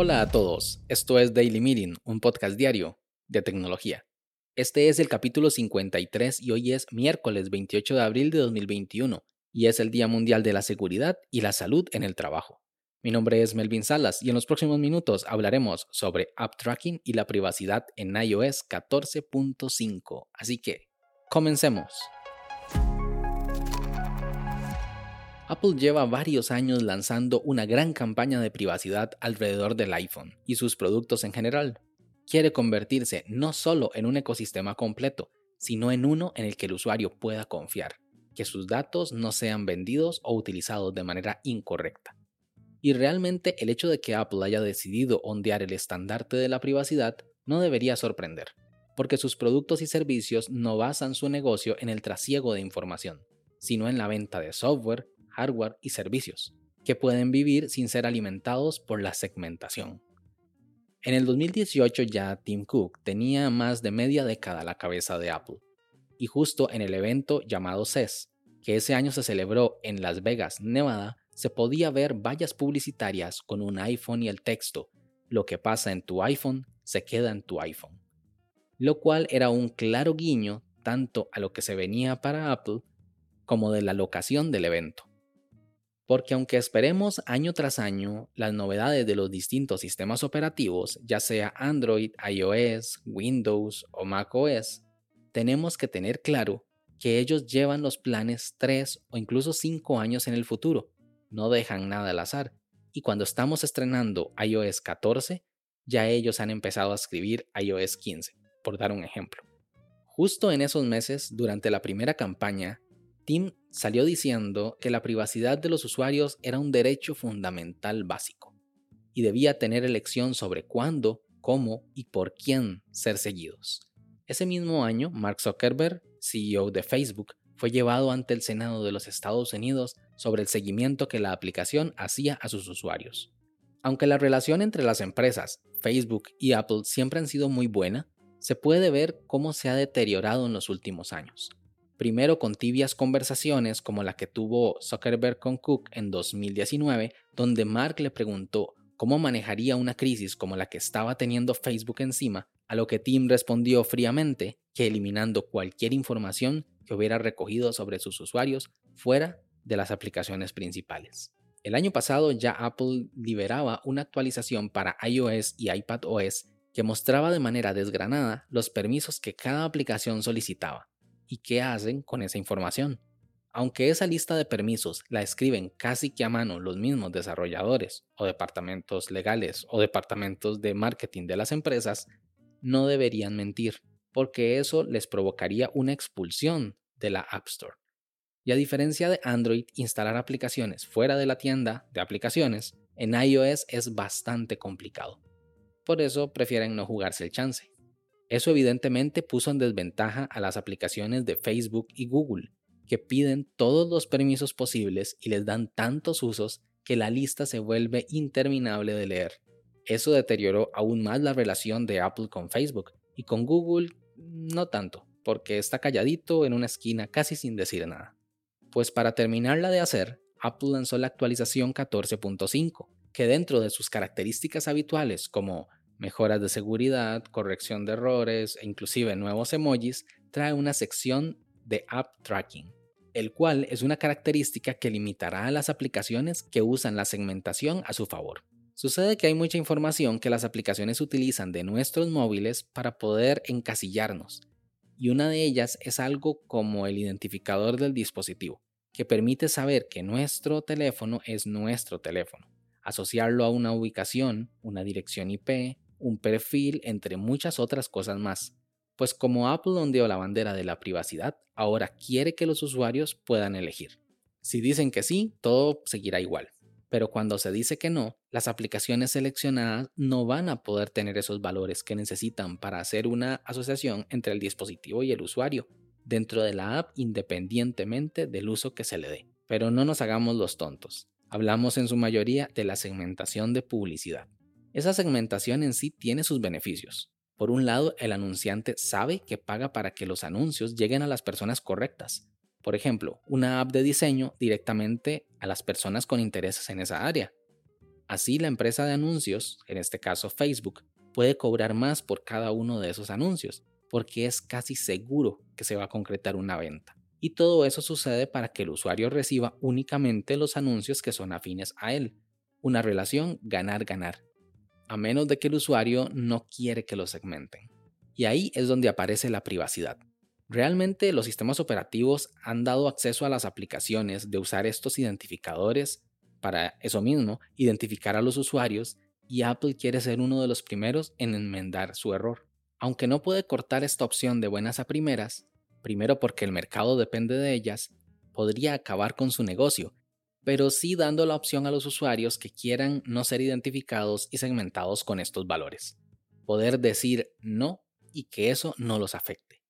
Hola a todos, esto es Daily Meeting, un podcast diario de tecnología. Este es el capítulo 53 y hoy es miércoles 28 de abril de 2021 y es el Día Mundial de la Seguridad y la Salud en el Trabajo. Mi nombre es Melvin Salas y en los próximos minutos hablaremos sobre app tracking y la privacidad en iOS 14.5. Así que, comencemos. Apple lleva varios años lanzando una gran campaña de privacidad alrededor del iPhone y sus productos en general. Quiere convertirse no solo en un ecosistema completo, sino en uno en el que el usuario pueda confiar, que sus datos no sean vendidos o utilizados de manera incorrecta. Y realmente el hecho de que Apple haya decidido ondear el estandarte de la privacidad no debería sorprender, porque sus productos y servicios no basan su negocio en el trasiego de información, sino en la venta de software, hardware y servicios, que pueden vivir sin ser alimentados por la segmentación. En el 2018 ya Tim Cook tenía más de media década a la cabeza de Apple, y justo en el evento llamado CES, que ese año se celebró en Las Vegas, Nevada, se podía ver vallas publicitarias con un iPhone y el texto, lo que pasa en tu iPhone se queda en tu iPhone, lo cual era un claro guiño tanto a lo que se venía para Apple como de la locación del evento porque aunque esperemos año tras año las novedades de los distintos sistemas operativos, ya sea Android, iOS, Windows o macOS, tenemos que tener claro que ellos llevan los planes 3 o incluso 5 años en el futuro, no dejan nada al azar, y cuando estamos estrenando iOS 14, ya ellos han empezado a escribir iOS 15, por dar un ejemplo. Justo en esos meses, durante la primera campaña, Tim salió diciendo que la privacidad de los usuarios era un derecho fundamental básico y debía tener elección sobre cuándo, cómo y por quién ser seguidos. Ese mismo año, Mark Zuckerberg, CEO de Facebook, fue llevado ante el Senado de los Estados Unidos sobre el seguimiento que la aplicación hacía a sus usuarios. Aunque la relación entre las empresas, Facebook y Apple siempre han sido muy buena, se puede ver cómo se ha deteriorado en los últimos años primero con tibias conversaciones como la que tuvo Zuckerberg con Cook en 2019, donde Mark le preguntó cómo manejaría una crisis como la que estaba teniendo Facebook encima, a lo que Tim respondió fríamente que eliminando cualquier información que hubiera recogido sobre sus usuarios fuera de las aplicaciones principales. El año pasado ya Apple liberaba una actualización para iOS y iPadOS que mostraba de manera desgranada los permisos que cada aplicación solicitaba, y qué hacen con esa información. Aunque esa lista de permisos la escriben casi que a mano los mismos desarrolladores o departamentos legales o departamentos de marketing de las empresas, no deberían mentir, porque eso les provocaría una expulsión de la App Store. Y a diferencia de Android, instalar aplicaciones fuera de la tienda de aplicaciones, en iOS es bastante complicado. Por eso prefieren no jugarse el chance. Eso evidentemente puso en desventaja a las aplicaciones de Facebook y Google, que piden todos los permisos posibles y les dan tantos usos que la lista se vuelve interminable de leer. Eso deterioró aún más la relación de Apple con Facebook y con Google no tanto, porque está calladito en una esquina casi sin decir nada. Pues para terminarla de hacer, Apple lanzó la actualización 14.5, que dentro de sus características habituales como mejoras de seguridad, corrección de errores e inclusive nuevos emojis, trae una sección de App Tracking, el cual es una característica que limitará a las aplicaciones que usan la segmentación a su favor. Sucede que hay mucha información que las aplicaciones utilizan de nuestros móviles para poder encasillarnos, y una de ellas es algo como el identificador del dispositivo, que permite saber que nuestro teléfono es nuestro teléfono, asociarlo a una ubicación, una dirección IP, un perfil, entre muchas otras cosas más. Pues como Apple ondeó la bandera de la privacidad, ahora quiere que los usuarios puedan elegir. Si dicen que sí, todo seguirá igual. Pero cuando se dice que no, las aplicaciones seleccionadas no van a poder tener esos valores que necesitan para hacer una asociación entre el dispositivo y el usuario dentro de la app independientemente del uso que se le dé. Pero no nos hagamos los tontos. Hablamos en su mayoría de la segmentación de publicidad. Esa segmentación en sí tiene sus beneficios. Por un lado, el anunciante sabe que paga para que los anuncios lleguen a las personas correctas, por ejemplo, una app de diseño directamente a las personas con intereses en esa área. Así la empresa de anuncios, en este caso Facebook, puede cobrar más por cada uno de esos anuncios, porque es casi seguro que se va a concretar una venta. Y todo eso sucede para que el usuario reciba únicamente los anuncios que son afines a él. Una relación ganar-ganar. A menos de que el usuario no quiere que lo segmenten. Y ahí es donde aparece la privacidad. Realmente los sistemas operativos han dado acceso a las aplicaciones de usar estos identificadores para eso mismo, identificar a los usuarios y Apple quiere ser uno de los primeros en enmendar su error. Aunque no puede cortar esta opción de buenas a primeras, primero porque el mercado depende de ellas, podría acabar con su negocio, pero sí dando la opción a los usuarios que quieran no ser identificados y segmentados con estos valores. Poder decir no y que eso no los afecte.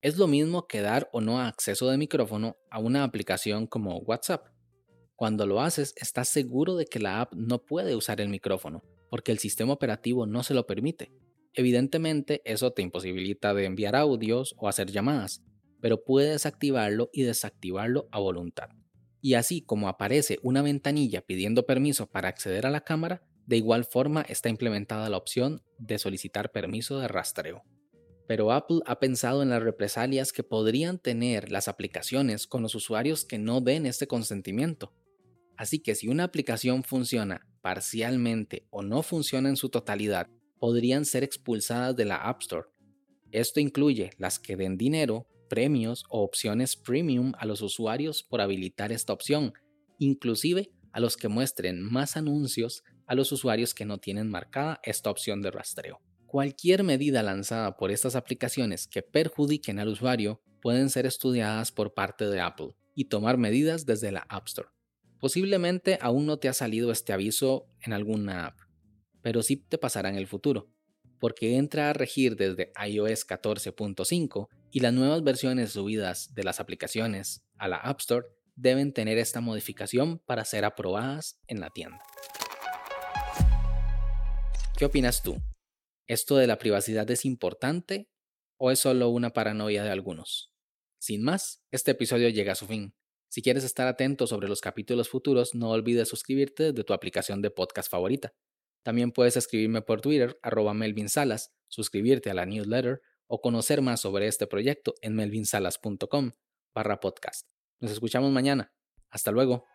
Es lo mismo que dar o no acceso de micrófono a una aplicación como WhatsApp. Cuando lo haces, estás seguro de que la app no puede usar el micrófono, porque el sistema operativo no se lo permite. Evidentemente, eso te imposibilita de enviar audios o hacer llamadas, pero puedes activarlo y desactivarlo a voluntad. Y así como aparece una ventanilla pidiendo permiso para acceder a la cámara, de igual forma está implementada la opción de solicitar permiso de rastreo. Pero Apple ha pensado en las represalias que podrían tener las aplicaciones con los usuarios que no den este consentimiento. Así que si una aplicación funciona parcialmente o no funciona en su totalidad, podrían ser expulsadas de la App Store. Esto incluye las que den dinero premios o opciones premium a los usuarios por habilitar esta opción, inclusive a los que muestren más anuncios a los usuarios que no tienen marcada esta opción de rastreo. Cualquier medida lanzada por estas aplicaciones que perjudiquen al usuario pueden ser estudiadas por parte de Apple y tomar medidas desde la App Store. Posiblemente aún no te ha salido este aviso en alguna app, pero sí te pasará en el futuro porque entra a regir desde iOS 14.5 y las nuevas versiones subidas de las aplicaciones a la App Store deben tener esta modificación para ser aprobadas en la tienda. ¿Qué opinas tú? ¿Esto de la privacidad es importante o es solo una paranoia de algunos? Sin más, este episodio llega a su fin. Si quieres estar atento sobre los capítulos futuros, no olvides suscribirte desde tu aplicación de podcast favorita. También puedes escribirme por Twitter, arroba Melvin Salas, suscribirte a la newsletter o conocer más sobre este proyecto en melvinsalas.com barra podcast. Nos escuchamos mañana. Hasta luego.